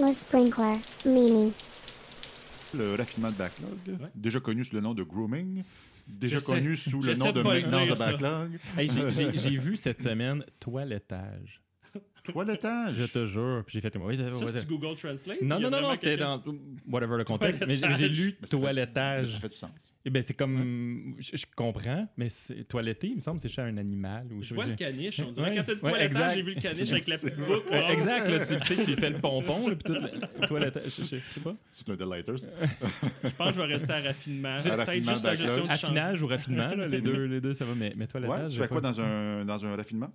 Le sprinkler, Mini. Le raffinement de backlog, déjà connu sous le nom de grooming, déjà connu sous le nom de maintenance de backlog. Hey, j'ai vu cette semaine toilettage. Toilettage. Je te jure. Puis j'ai fait. Oui, Ça, ouais, c'est Google Translate? Non, non, non, non, c'était dans whatever le contexte. Mais j'ai- lu fait- toilettage. Ça fait du sens. Eh ben, c'est comme. Je, je comprends, mais c'est- toiletter, il me semble, c'est chez un animal. Ou Je vois le caniche, on dirait. Ouais, Quand t'as dit ouais, toilettage, j'ai vu le caniche avec la petite boucle. Exact, là, tu, sais, tu fais le pompon, là, puis tout le toilettage. Je, sais pas. C'est un delighters. Je pense que je vais rester à raffinement. Peut-être raffinement juste la gestion du. Affinage ou raffinement, les, deux, les deux, ça va, mais, toilettage. Ouais, tu fais quoi pas- dans un, dans un raffinement?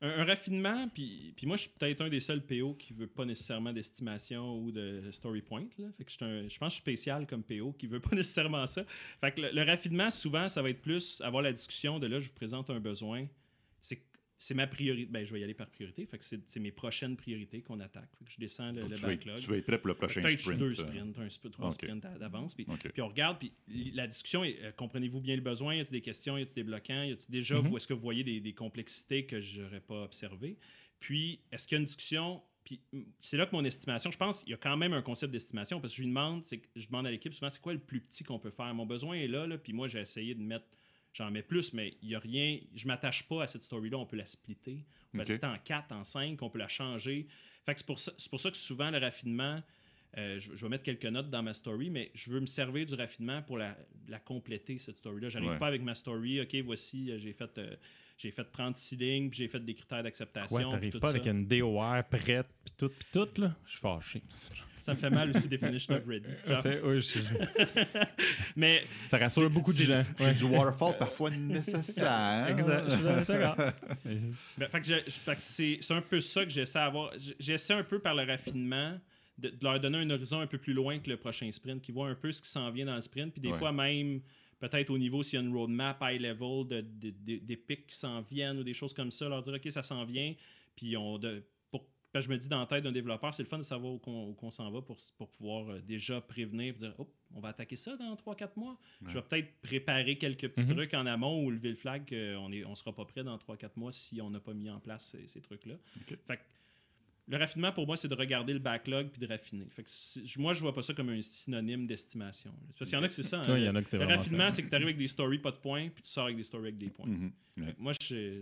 Un, raffinement, puis, puis moi, je suis peut-être un des seuls PO qui veut pas nécessairement d'estimation ou de story point. Là. Fait que je, un- je pense que je suis spécial comme PO qui veut pas nécessairement ça. Fait que le, le raffinement, souvent, ça va être plus avoir la discussion de là, je vous présente un besoin. C'est ma priorité. Ben, je vais y aller par priorité. Fait que c'est mes prochaines priorités qu'on attaque. Fait que je descends le, le tu, vas, backlog. tu vas être prêt pour le prochain Peut-être sprint. deux euh. sprints, un sprint, trois sprints d'avance. Puis, puis on regarde, puis la discussion, est, euh, comprenez-vous bien le besoin? Y a-t-il des questions? Y a-t-il des bloquants? Y a-t-il déjà, vous, est-ce que vous voyez des, des complexités que je n'aurais pas observées? Puis, est-ce qu'il y a une discussion? Puis, mm, c'est là que mon estimation, je pense, il y a quand même un concept d'estimation parce que je lui demande, je demande à l'équipe souvent, c'est quoi le plus petit qu'on peut faire? Mon besoin est là, là puis moi, j'ai essayé de mettre, j'en mets plus, mais il n'y a rien, je m'attache pas à cette story-là, on peut la splitter. On peut la splitter en 4, en 5, on peut la changer. Fait que c'est pour ça, c'est pour ça que souvent, le raffinement, euh, je, je vais mettre quelques notes dans ma story, mais je veux me servir du raffinement pour la, la compléter, cette story-là. J'arrive Ouais. pas avec ma story, OK, voici, euh, j'ai fait, euh, j'ai fait 36 lignes, puis j'ai fait des critères d'acceptation. Puis t'arrives pas ça. avec une DOR prête, puis tout, puis tout, là? Je suis fâché. Ça me fait mal aussi, Definition of Ready. Genre, C'est- oui, je- mais ça rassure beaucoup de gens. C'est Ouais. du waterfall parfois nécessaire. Exact, je suis d'accord. Ben, fait que je- fait que c'est un peu ça que j'essaie d'avoir. J- J'essaie un peu par le raffinement de, de leur donner un horizon un peu plus loin que le prochain sprint, qui voit un peu ce qui s'en vient dans le sprint. Puis des Ouais. fois même, peut-être au niveau s'il y a une roadmap high level, de, de- de- des pics qui s'en viennent ou des choses comme ça, leur dire OK, ça s'en vient. Puis on de, parce que je me dis dans la tête d'un développeur, c'est le fun de savoir où qu'on où qu'on s'en va pour, pour pouvoir euh, déjà prévenir et dire Oh, on va attaquer ça dans 3-4 mois. Je vais peut-être préparer quelques petits Mhm. trucs en amont ou lever le flag qu'on ne on sera pas prêt dans 3-4 mois si on n'a pas mis en place ces, ces trucs-là. Fait que le raffinement, pour moi, c'est de regarder le backlog puis de raffiner. Fait que moi, je vois pas ça comme un synonyme d'estimation. Parce qu'il y en a que c'est ça. hein. Oui, il y en a que c'est le raffinement, ça. c'est que tu arrives avec des stories, pas de points, puis tu sors avec des stories avec des points. Mhm. Ouais. Moi, je,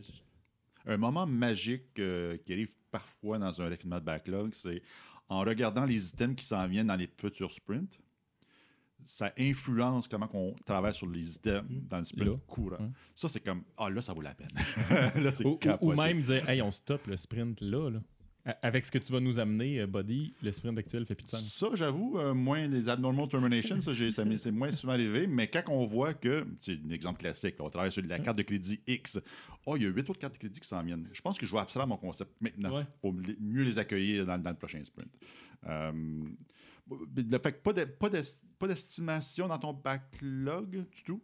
Un moment magique euh, qui arrive parfois dans un raffinement de backlog, c'est en regardant les items qui s'en viennent dans les futurs sprints, ça influence comment on travaille sur les items dans le sprint Là. courant. Ouais. Ça, c'est comme, ah là, ça vaut la peine. là, Ou, ou même dire, hey, on stoppe le sprint là, là. Avec ce que tu vas nous amener, euh, Buddy, le sprint actuel fait plus de sens. Ça, j'avoue, euh, moins les abnormal terminations, ça, c'est moins souvent arrivé, mais quand on voit que, c'est un exemple classique, là, on travaille sur la carte de crédit X, oh, il y a huit autres cartes de crédit qui s'en viennent. Je pense que je vais abstraire mon concept maintenant Ouais. pour mieux les accueillir dans, dans le prochain sprint. Euh, le fait que pas de- pas d'est- pas d'estimation dans ton backlog du tout?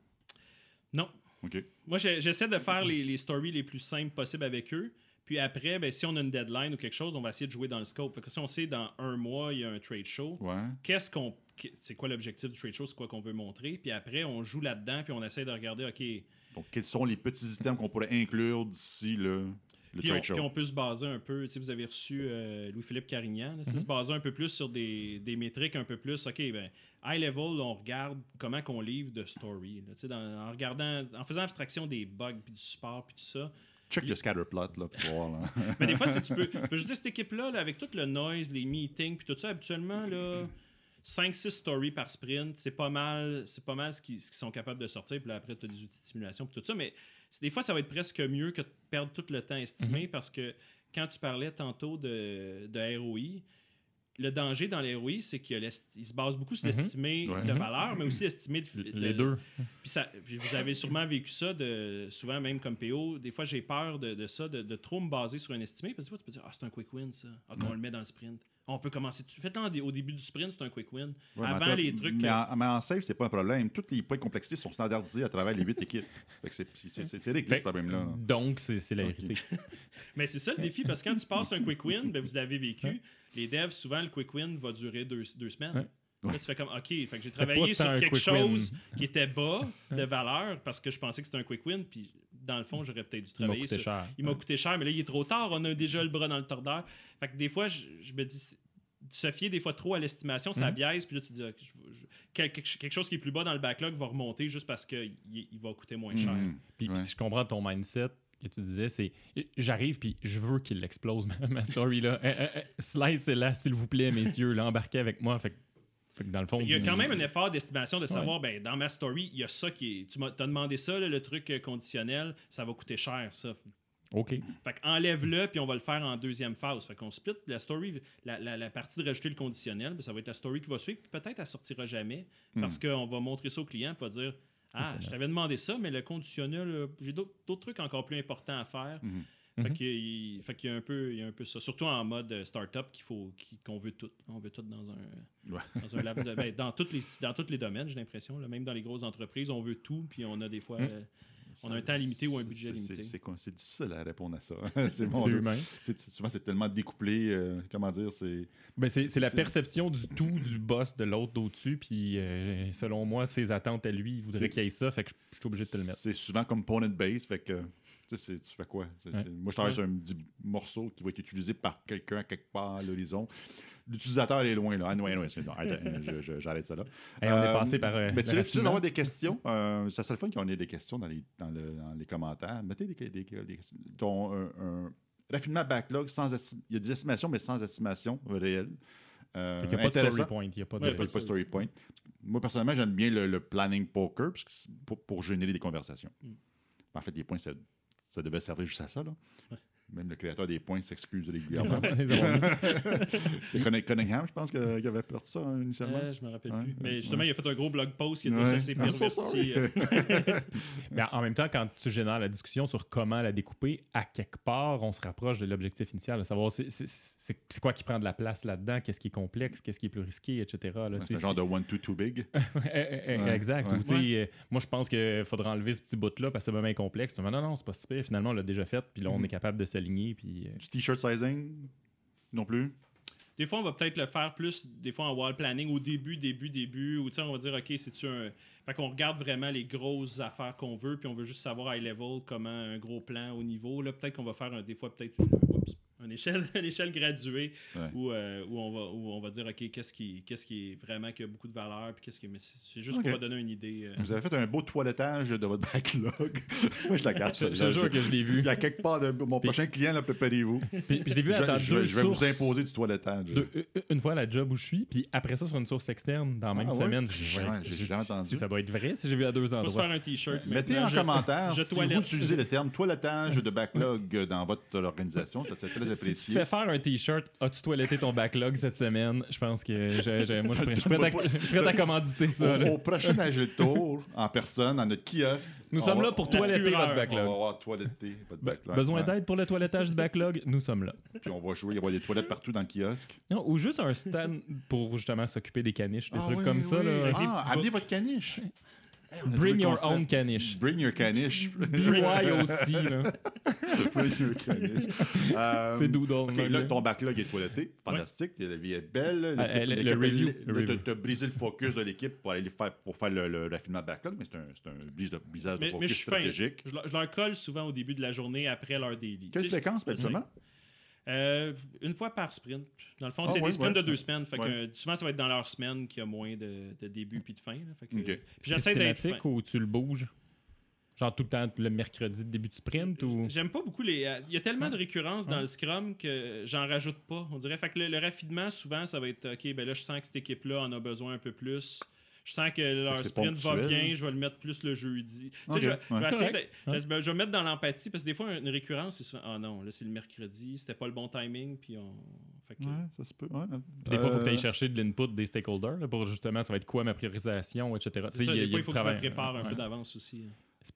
Non. OK. Moi, j'essaie de faire les, les stories les plus simples possibles avec eux. Puis après, ben, si on a une deadline ou quelque chose, on va essayer de jouer dans le scope. Fait que si on sait dans un mois, il y a un trade show, Ouais. qu'est-ce qu'on. qu- C'est quoi l'objectif du trade show? C'est quoi qu'on veut montrer? Puis après, on joue là-dedans, puis on essaie de regarder, OK. Donc, quels sont les petits items qu'on pourrait inclure d'ici le, le Puis on, trade show? puis on peut se baser un peu. Sais, vous avez reçu euh, Louis-Philippe Carignan. là, c'est se baser un peu plus sur des, des métriques un peu plus. OK, ben, high level, on regarde comment qu'on livre de story. là, dans- en regardant, en faisant abstraction des bugs, puis du support, puis tout ça. Check le scatterplot là, pour voir. là. Mais des fois, si tu peux. Je veux dire, cette équipe-là, là, avec tout le noise, les meetings, puis tout ça, habituellement, là. 5-6 stories par sprint, c'est pas mal, c'est pas mal ce qu'ils sont capables de sortir. Puis là, après, tu as des outils de simulation, puis tout ça. Mais des fois, ça va être presque mieux que de perdre tout le temps estimé parce que quand tu parlais tantôt de, de ROI, le danger dans les ROI, c'est qu'il se base beaucoup sur Mhm. l'estimé de valeur, mais aussi l'estimé de, de- Les deux. puis, ça, puis vous avez sûrement vécu ça, de, souvent même comme PO. Des fois, j'ai peur de, de ça, de, de trop me baser sur un estimé. Parce que tu peux dire, ah, c'est un quick win, ça. Ah, qu'on le met dans le sprint. On peut commencer dessus. Faites-le dé- au début du sprint, c'est un quick win. Ouais, Avant les trucs. Mais en, mais en safe, c'est pas un problème. Tous les points de complexité sont standardisés à travers les huit équipes. Fait que c'est- réglé, ce Fait- problème-là. là. Donc, c'est la vérité. Mais c'est ça le défi, parce que quand tu passes un quick win, ben, vous l'avez vécu. Les devs, souvent, le quick win va durer deux, deux semaines. Ouais. Là, tu fais comme, OK, fait que j'ai travaillé sur quelque win. chose qui était bas de valeur parce que je pensais que c'était un quick win, puis dans le fond, j'aurais peut-être dû Il m'a travailler coûté sur, cher. Il m'a coûté cher, mais là, il est trop tard. On a déjà le bras dans le tordeur. Fait que des fois, je, je me dis, se fier des fois trop à l'estimation, ça Mhm. biaise, puis là, tu dis, je- quelque, quelque chose qui est plus bas dans le backlog va remonter juste parce qu'il il va coûter moins cher. Mhm. Puis Ouais. si je comprends ton mindset que tu disais, c'est j'arrive puis je veux qu'il l'explose ma, ma story là. Eh, eh, eh, slice là, s'il vous plaît, messieurs, là, embarquez avec moi. Fait, que- fait que dans le fond, Il y a quand même un effort d'estimation de savoir, ben, dans ma story, il y a ça qui est. Tu m'as demandé ça, là, le truc euh, conditionnel, ça va coûter cher, ça. Ok. Fait enlève-le, puis on va le faire en deuxième phase. Fait qu'on split la story, la, la- la partie de rajouter le conditionnel, ben, ça va être la story qui va suivre, puis peut-être elle sortira jamais, parce qu'on va montrer ça au client, puis va dire Ah, je t'avais demandé ça, mais le conditionnel, euh, j'ai d'autres trucs encore plus importants à faire. Fait Mhm. fait qu'il y a un peu, il y a un peu ça. Surtout en mode euh, startup qu'il faut qu'on veut tout. On veut tout dans un, Ouais. dans un laps de- ben, dans toutes les dans tous les domaines, j'ai l'impression. là. Même dans les grosses entreprises, on veut tout, puis on a des fois Mhm. euh, on a un temps limité ou un budget C'est- limité. c'est- C'est quoi- c'est difficile à répondre à ça. c'est Dieu. humain. Souvent, c'est tellement découplé. euh, comment dire, c'est. Ben, c'est c'est la perception du tout du boss de l'autre d'au-dessus. Puis euh, selon moi, ses attentes à lui, il voudrait C'est- qu'il y ait ça. Fait que je suis obligé de te le mettre. C'est souvent component base, fait que. Tu c'est- fais quoi? C'est- Ouais. c'est- Moi, je travaille Ouais. sur un petit morceau qui va être utilisé par quelqu'un quelque part à l'horizon. L'utilisateur est loin, là. Ah, non, non, c'est- je- j'arrête ça là. Hey, on est Euh, passé par. euh, Mais tu raffinement. d'avoir des questions? Euh, ça serait le fun qu'on ait des questions dans les, dans le- dans les commentaires. Mettez des, des, des questions. Ton, un, un raffinement backlog, sans il y a des estimations, mais sans estimation réelle. Euh, qu'il n'y a pas de story point. Il Il n'y a pas de story point. Moi, personnellement, j'aime bien le, le planning poker c'est pour, pour générer des conversations. Mm. En fait, les points, ça, ça devait servir juste à ça. Là. Ouais. Même le créateur des points s'excuse régulièrement. C'est Cunningham, je pense, qui avait perdu ça hein, initialement. Euh, je me rappelle Ouais, plus. ouais, Mais justement, ouais. il a fait un gros blog post qui a dit Ouais. ça s'est perverti. euh, Mais en même temps, quand tu génères la discussion sur comment la découper, à quelque part, on se rapproche de l'objectif initial, de savoir c'est- c'est c'est- c'est quoi qui prend de la place là-dedans, qu'est-ce qui est complexe, qu'est-ce qui est plus risqué, etc. C'est un genre de one, two, too big. Eh, eh, eh, exact. ouais. Ou, euh, moi, je pense qu'il faudrait enlever ce petit bout-là parce que c'est vraiment complexe. Non, non, c'est pas si pire. Finalement, on l'a déjà fait. Puis là, on Mhm. est capable de s'aligner. Puis, euh, Du t-shirt sizing non plus? Des fois, on va peut-être le faire plus, des fois en wall planning, au début, début, début, ou tu sais, on va dire, OK, c'est-tu un. Fait qu'on regarde vraiment les grosses affaires qu'on veut, puis on veut juste savoir high level comment un gros plan au niveau. Là, peut-être qu'on va faire un- des fois, peut-être oups, une échelle, une échelle graduée Ouais. où, euh, où, on va, où on va dire, OK, qu'est-ce qui, qu'est-ce qui est vraiment qui a beaucoup de valeur, puis qu'est-ce qui. mais c'est juste Ok. pour donner une idée. euh. Vous avez fait un beau toilettage de votre backlog. Moi, je la garde. je, je te jure que je l'ai vu. Il y a quelque part de mon prochain client, là, préparez-vous. Puis, puis je l'ai vu à je- deux je vais vous imposer du toilettage. Une fois à la job où je suis, puis après ça sur une source externe dans la même Ah ouais? semaine. Ouais, j'ai entendu. si ça doit être vrai si j'ai vu à deux Faut se endroits. faire un t-shirt. Mettez en Je- commentaire je si toilette. vous utilisez le terme toilettage de backlog dans votre organisation. Ça serait Si- tu te fais faire un t-shirt, as-tu toiletté ton backlog cette semaine? Je pense que j'ai- moi, je suis prêt- je à- je suis prêt à commanditer ça. Au, au prochain Agile Tour, en personne, dans notre kiosque. Nous sommes va- là pour toiletter votre On va backlog. avoir toiletté votre Be- backlog. besoin ouais. d'aide pour le toilettage du backlog? Nous sommes là. Puis on va jouer, il y aura des toilettes partout dans le kiosque. Non, ou juste un stand pour justement s'occuper des caniches, des Ah trucs oui, comme ça. Là. Ah, amenez votre caniche. Bring your concept. own caniche. Bring your caniche. BY aussi. là. Bring your caniche. Euh, C'est doodle. OK, en là, ton backlog est toiletté. Fantastique. La vie est belle. Ah, le- le review, là, le review. t'as- t'as brisé le focus de l'équipe pour aller faire, pour faire le, le raffinement de backlog, mais c'est un, c'est un brise de, brisage de Mais, mais focus je suis fin. stratégique. Je, leur- je leur colle souvent au début de la journée après leur daily. Quelle Tu fréquence, habituellement? Euh, une fois par sprint. Dans le fond, Ah, c'est ouais, des sprints ouais. de deux semaines. Fait que, Ouais. euh, souvent, ça va être dans leur semaine qu'il y a moins de, de début puis de fin. là. Fait que, Ok. puis j'essaie d'être ou tu le bouges? Genre tout le temps le mercredi de début de sprint ou? J'aime pas beaucoup les. euh, Il y a tellement de récurrence dans le Scrum que j'en rajoute pas. On dirait. Fait que le, le raffinement, souvent, ça va être OK, ben là, je sens que cette équipe-là en a besoin un peu plus. Je sens que leur sprint va bien, je vais le mettre plus le jeudi. Tu sais, Ok, je, vais- ouais. je vais essayer Correct. de- je, vais- je vais mettre dans l'empathie parce que des fois, une récurrence, c'est souvent Ah non, là, c'est le mercredi, c'était pas le bon timing, puis on. Fait que- Ouais, ça se peut. ouais. Des fois, il faut que tu Euh, ailles chercher de l'input des stakeholders là, pour justement, ça va être quoi ma priorisation, etc. Tu C'est sais, ça, il y a- des y fois, il faut que je me prépare un Ouais. peu d'avance aussi. hein.